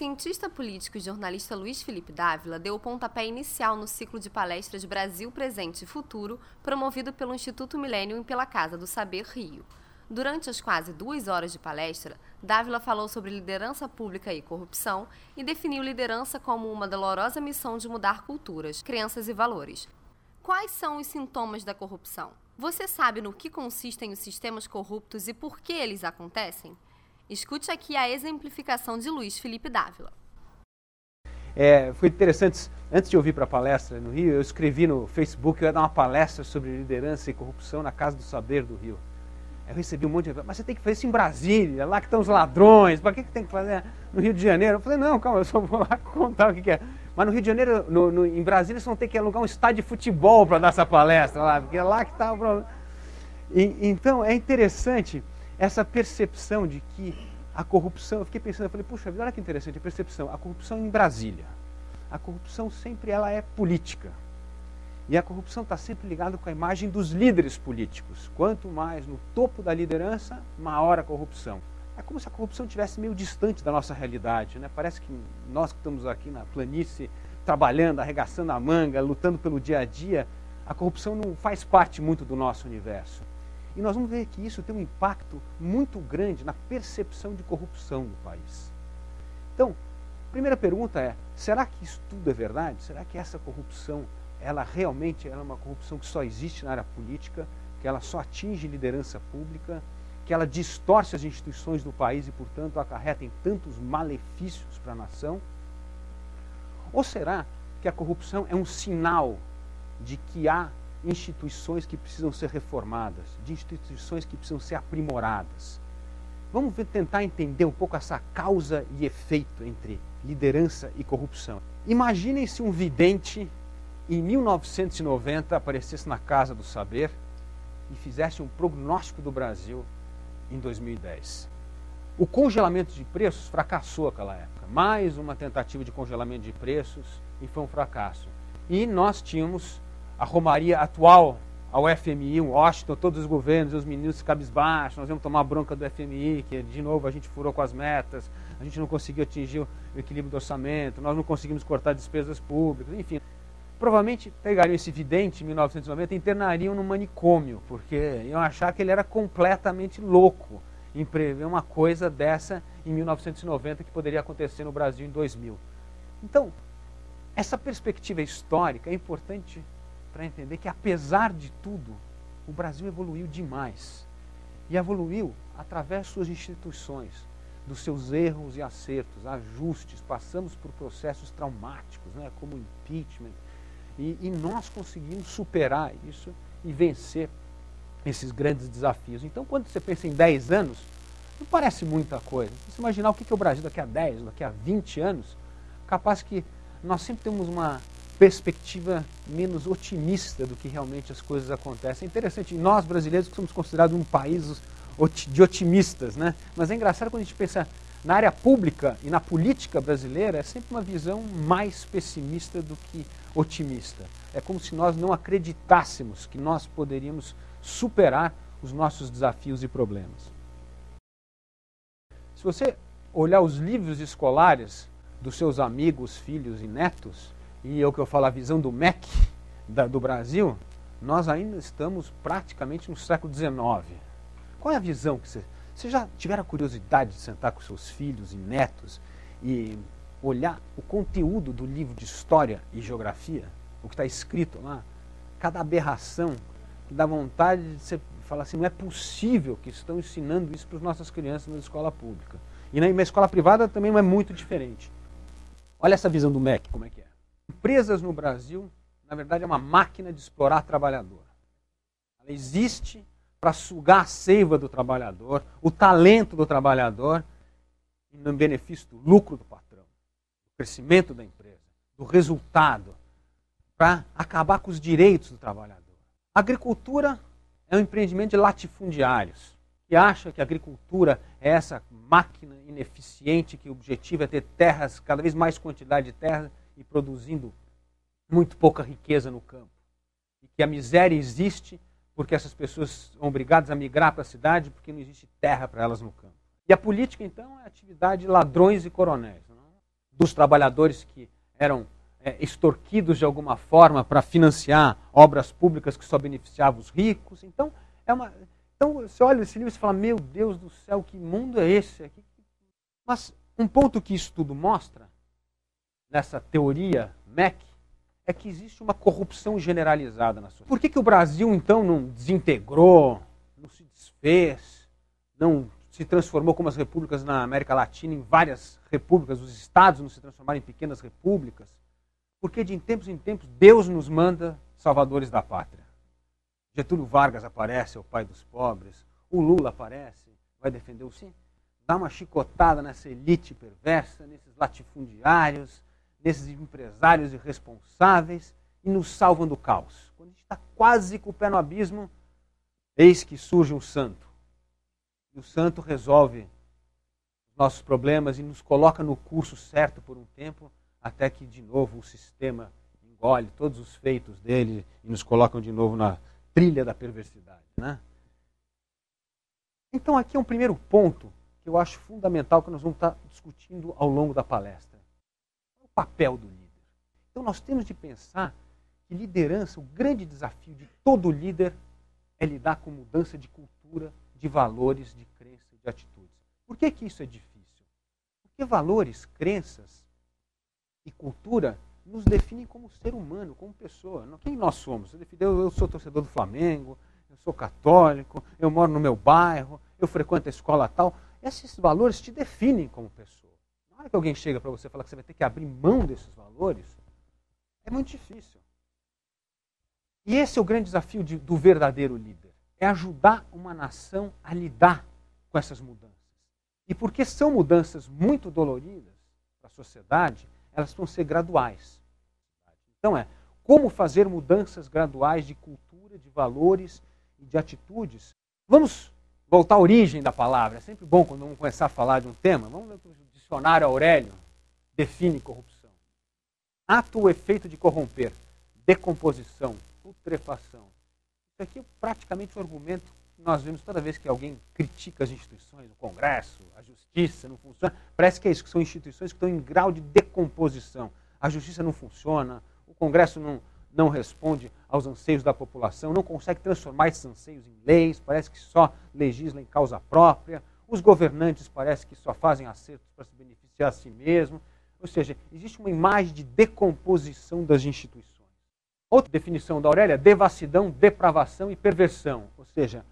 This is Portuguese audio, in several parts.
cientista político e jornalista Luiz Felipe Dávila deu o pontapé inicial no ciclo de palestras Brasil Presente e Futuro, promovido pelo Instituto Milênio e pela Casa do Saber Rio. Durante as quase duas horas de palestra, Dávila falou sobre liderança pública e corrupção e definiu liderança como uma dolorosa missão de mudar culturas, crenças e valores. Quais são os sintomas da corrupção? Você sabe no que consistem os sistemas corruptos e por que eles acontecem? Escute aqui a exemplificação de Luiz Felipe Dávila. É, foi interessante, antes de ouvir para a palestra no Rio, eu escrevi no Facebook que eu ia dar uma palestra sobre liderança e corrupção na Casa do Saber do Rio. Eu recebi um monte de. Mas você tem que fazer isso em Brasília, lá que estão os ladrões, para que, que tem que fazer no Rio de Janeiro? Eu falei, não, calma, eu só vou lá contar o que, que é. Mas no Rio de Janeiro, no, no, em Brasília, você vão ter que alugar um estádio de futebol para dar essa palestra lá, porque é lá que está o problema. E, então, é interessante essa percepção de que a corrupção, eu fiquei pensando, eu falei, puxa vida, olha que interessante a percepção, a corrupção em Brasília. A corrupção sempre ela é política. E a corrupção está sempre ligada com a imagem dos líderes políticos. Quanto mais no topo da liderança, maior a corrupção. É como se a corrupção estivesse meio distante da nossa realidade. Né? Parece que nós que estamos aqui na planície, trabalhando, arregaçando a manga, lutando pelo dia a dia, a corrupção não faz parte muito do nosso universo. E nós vamos ver que isso tem um impacto muito grande na percepção de corrupção no país. Então, a primeira pergunta é: será que isso tudo é verdade? Será que essa corrupção, ela realmente é uma corrupção que só existe na área política, que ela só atinge liderança pública, que ela distorce as instituições do país e, portanto, acarreta em tantos malefícios para a nação? Ou será que a corrupção é um sinal de que há instituições que precisam ser reformadas, de instituições que precisam ser aprimoradas. Vamos tentar entender um pouco essa causa e efeito entre liderança e corrupção. Imaginem se um vidente em 1990 aparecesse na Casa do Saber e fizesse um prognóstico do Brasil em 2010. O congelamento de preços fracassou naquela época. Mais uma tentativa de congelamento de preços e foi um fracasso. E nós tínhamos a romaria atual ao FMI, Washington, todos os governos, os meninos cabisbaixos, nós vamos tomar bronca do FMI, que de novo a gente furou com as metas, a gente não conseguiu atingir o equilíbrio do orçamento, nós não conseguimos cortar despesas públicas, enfim. Provavelmente pegariam esse vidente em 1990 e internariam no manicômio, porque iam achar que ele era completamente louco em prever uma coisa dessa em 1990 que poderia acontecer no Brasil em 2000. Então, essa perspectiva histórica é importante para entender que, apesar de tudo, o Brasil evoluiu demais. E evoluiu através de suas instituições, dos seus erros e acertos, ajustes. Passamos por processos traumáticos, né, como impeachment. E, e nós conseguimos superar isso e vencer esses grandes desafios. Então, quando você pensa em 10 anos, não parece muita coisa. Você imaginar o que é o Brasil daqui a 10, daqui a 20 anos, capaz que nós sempre temos uma perspectiva menos otimista do que realmente as coisas acontecem. É interessante, nós brasileiros que somos considerados um país de otimistas, né? Mas é engraçado quando a gente pensa na área pública e na política brasileira, é sempre uma visão mais pessimista do que otimista. É como se nós não acreditássemos que nós poderíamos superar os nossos desafios e problemas. Se você olhar os livros escolares dos seus amigos, filhos e netos, e é o que eu falo, a visão do MEC da, do Brasil, nós ainda estamos praticamente no século XIX. Qual é a visão que você. Você já tiveram a curiosidade de sentar com seus filhos e netos e olhar o conteúdo do livro de história e geografia, o que está escrito lá, cada aberração que dá vontade de você falar assim, não é possível que estão ensinando isso para as nossas crianças na escola pública. E na, na escola privada também não é muito diferente. Olha essa visão do MEC, como é que é. Empresas no Brasil, na verdade, é uma máquina de explorar trabalhador. Ela existe para sugar a seiva do trabalhador, o talento do trabalhador, no benefício do lucro do patrão, do crescimento da empresa, do resultado, para acabar com os direitos do trabalhador. A agricultura é um empreendimento de latifundiários, que acha que a agricultura é essa máquina ineficiente que o objetivo é ter terras, cada vez mais quantidade de terras, e produzindo muito pouca riqueza no campo. E que a miséria existe porque essas pessoas são obrigadas a migrar para a cidade porque não existe terra para elas no campo. E a política, então, é a atividade de ladrões e coronéis. Não? dos trabalhadores que eram é, extorquidos de alguma forma para financiar obras públicas que só beneficiavam os ricos. Então, é uma, então você olha esse livro e fala, meu Deus do céu, que mundo é esse? Mas um ponto que isso tudo mostra, nessa teoria MEC, é que existe uma corrupção generalizada na sociedade. Por que, que o Brasil, então, não desintegrou, não se desfez, não se transformou como as repúblicas na América Latina em várias repúblicas, os estados não se transformaram em pequenas repúblicas? Porque de tempos em tempos Deus nos manda salvadores da pátria. Getúlio Vargas aparece, é o pai dos pobres. O Lula aparece, vai defender o sim. Dá uma chicotada nessa elite perversa, nesses latifundiários, nesses empresários irresponsáveis e nos salvam do caos. Quando a gente está quase com o pé no abismo, eis que surge um santo. E o santo resolve os nossos problemas e nos coloca no curso certo por um tempo até que de novo o sistema engole todos os feitos dele e nos colocam de novo na trilha da perversidade. Né? Então, aqui é um primeiro ponto que eu acho fundamental que nós vamos estar discutindo ao longo da palestra. Papel do líder. Então, nós temos de pensar que liderança, o grande desafio de todo líder é lidar com mudança de cultura, de valores, de crença, de atitudes. Por que, que isso é difícil? Porque valores, crenças, e cultura nos definem como ser humano, como pessoa. Quem nós somos? Eu sou torcedor do Flamengo, eu sou católico, eu moro no meu bairro, eu frequento a escola tal. Esses valores te definem como pessoa. Hora que alguém chega para você e fala que você vai ter que abrir mão desses valores, é muito difícil. E esse é o grande desafio de, do verdadeiro líder. É ajudar uma nação a lidar com essas mudanças. E porque são mudanças muito doloridas para a sociedade, elas vão ser graduais. Então é como fazer mudanças graduais de cultura, de valores e de atitudes. Vamos voltar à origem da palavra. É sempre bom quando vamos começar a falar de um tema. Vamos ver o dicionário Aurélio define corrupção. Ato ou efeito de corromper, decomposição, putrefação. Isso aqui é praticamente um argumento nós vemos toda vez que alguém critica as instituições, o Congresso, a justiça não funciona, parece que é isso, que são instituições que estão em grau de decomposição. A justiça não funciona, o Congresso não, não responde aos anseios da população, não consegue transformar esses anseios em leis, parece que só legisla em causa própria, os governantes parece que só fazem acertos para se beneficiar a si mesmo. Ou seja, existe uma imagem de decomposição das instituições. Outra definição da Aurélia, devassidão, depravação e perversão. Ou seja,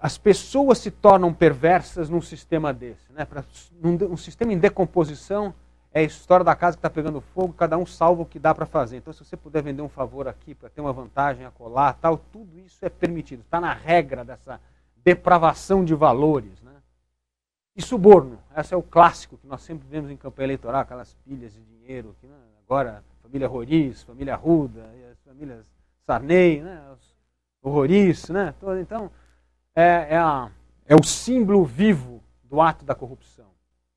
as pessoas se tornam perversas num sistema desse. Né? Pra, num, um sistema em decomposição é a história da casa que está pegando fogo, cada um salva o que dá para fazer. Então, se você puder vender um favor aqui para ter uma vantagem a colar, tal, tudo isso é permitido. Está na regra dessa depravação de valores. Né? E suborno, esse é o clássico que nós sempre vemos em campanha eleitoral, aquelas pilhas de dinheiro. Que, né? Agora, família Roriz, família Ruda, as famílias Sarney, né? o Roriz, né? Então, é, é, a, é o símbolo vivo do ato da corrupção.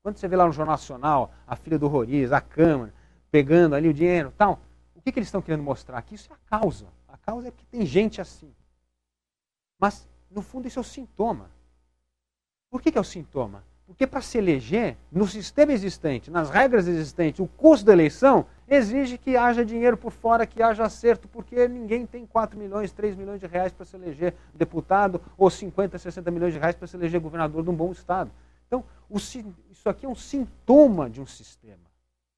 Quando você vê lá no Jornal Nacional a filha do Roriz, a Câmara, pegando ali o dinheiro tal, o que, que eles estão querendo mostrar? Que isso é a causa. A causa é que tem gente assim. Mas, no fundo, isso é o sintoma. Por que, que é o sintoma? Porque para se eleger, no sistema existente, nas regras existentes, o custo da eleição exige que haja dinheiro por fora, que haja acerto, porque ninguém tem 4 milhões, 3 milhões de reais para se eleger deputado ou 50, 60 milhões de reais para se eleger governador de um bom estado. Então, isso aqui é um sintoma de um sistema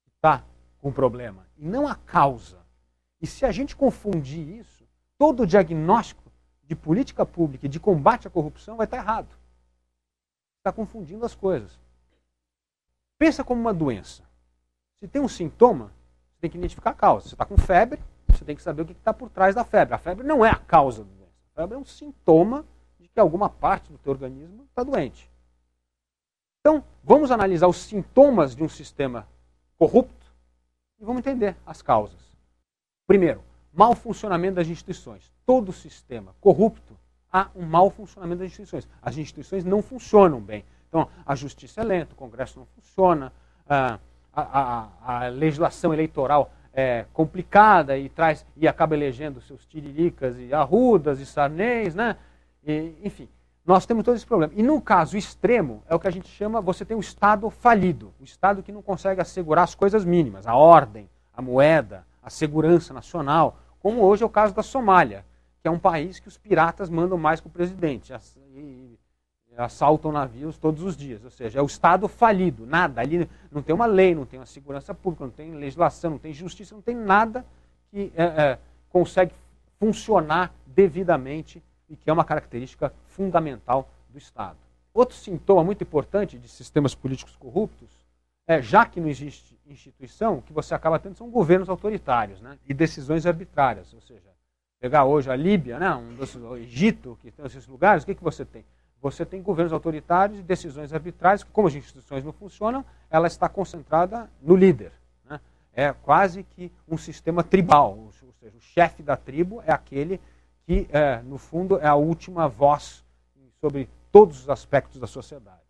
que está com problema, e não a causa. E se a gente confundir isso, todo o diagnóstico de política pública e de combate à corrupção vai estar errado. Está confundindo as coisas. Pensa como uma doença. Se tem um sintoma, você tem que identificar a causa. Você está com febre, você tem que saber o que está por trás da febre. A febre não é a causa da doença. A febre é um sintoma de que alguma parte do teu organismo está doente. Então, vamos analisar os sintomas de um sistema corrupto e vamos entender as causas. Primeiro, mau funcionamento das instituições. Todo sistema corrupto há um mau funcionamento das instituições. As instituições não funcionam bem. Então, a justiça é lenta, o Congresso não funciona, a, a, a legislação eleitoral é complicada e traz e acaba elegendo seus tiriricas e arrudas e sarnês, né? E, enfim. nós temos todo esse problema. E no caso extremo, é o que a gente chama, você tem o Estado falido, o Estado que não consegue assegurar as coisas mínimas, a ordem, a moeda, a segurança nacional, como hoje é o caso da Somália, que é um país que os piratas mandam mais que o presidente, e assaltam navios todos os dias, ou seja, é o Estado falido, nada, ali não tem uma lei, não tem uma segurança pública, não tem legislação, não tem justiça, não tem nada que é, é, consegue funcionar devidamente e que é uma característica fundamental do Estado. Outro sintoma muito importante de sistemas políticos corruptos é, já que não existe instituição, o que você acaba tendo são governos autoritários né, e decisões arbitrárias. Ou seja, pegar hoje a Líbia, né, um o Egito, que tem esses lugares, o que, que você tem? Você tem governos autoritários e decisões arbitrárias, que como as instituições não funcionam, ela está concentrada no líder. Né? É quase que um sistema tribal, ou seja, o chefe da tribo é aquele que, é, no fundo, é a última voz sobre todos os aspectos da sociedade.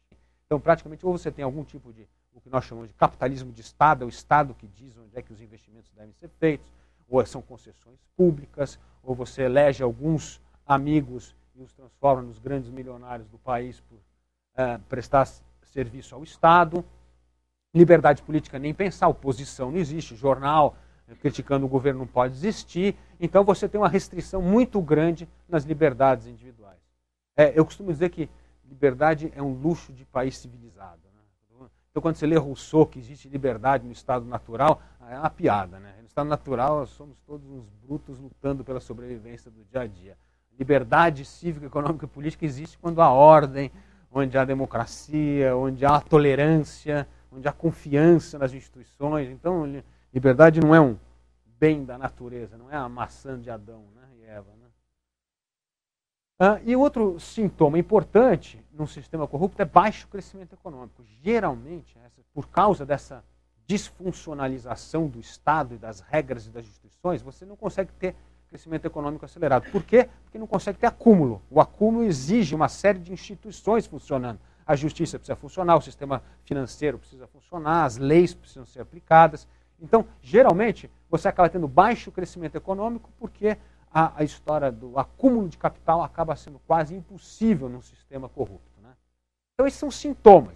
Então, praticamente, ou você tem algum tipo de, o que nós chamamos de capitalismo de Estado, é o Estado que diz onde é que os investimentos devem ser feitos, ou são concessões públicas, ou você elege alguns amigos e os transforma nos grandes milionários do país por é, prestar serviço ao Estado. Liberdade política nem pensar, oposição não existe, jornal criticando o governo não pode existir. Então você tem uma restrição muito grande nas liberdades individuais. É, eu costumo dizer que liberdade é um luxo de país civilizado. Então quando você lê Rousseau que existe liberdade no estado natural, é uma piada. Né? No estado natural somos todos uns brutos lutando pela sobrevivência do dia a dia. Liberdade cívica, econômica e política existe quando há ordem, onde há democracia, onde há tolerância, onde há confiança nas instituições. Então, Liberdade não é um bem da natureza, não é a maçã de Adão né, e Eva. Né? Ah, e outro sintoma importante num sistema corrupto é baixo crescimento econômico. Geralmente, por causa dessa disfuncionalização do Estado e das regras e das instituições, você não consegue ter crescimento econômico acelerado. Por quê? Porque não consegue ter acúmulo. O acúmulo exige uma série de instituições funcionando. A justiça precisa funcionar, o sistema financeiro precisa funcionar, as leis precisam ser aplicadas. Então, geralmente, você acaba tendo baixo crescimento econômico porque a, a história do acúmulo de capital acaba sendo quase impossível num sistema corrupto. Né? Então, esses são sintomas.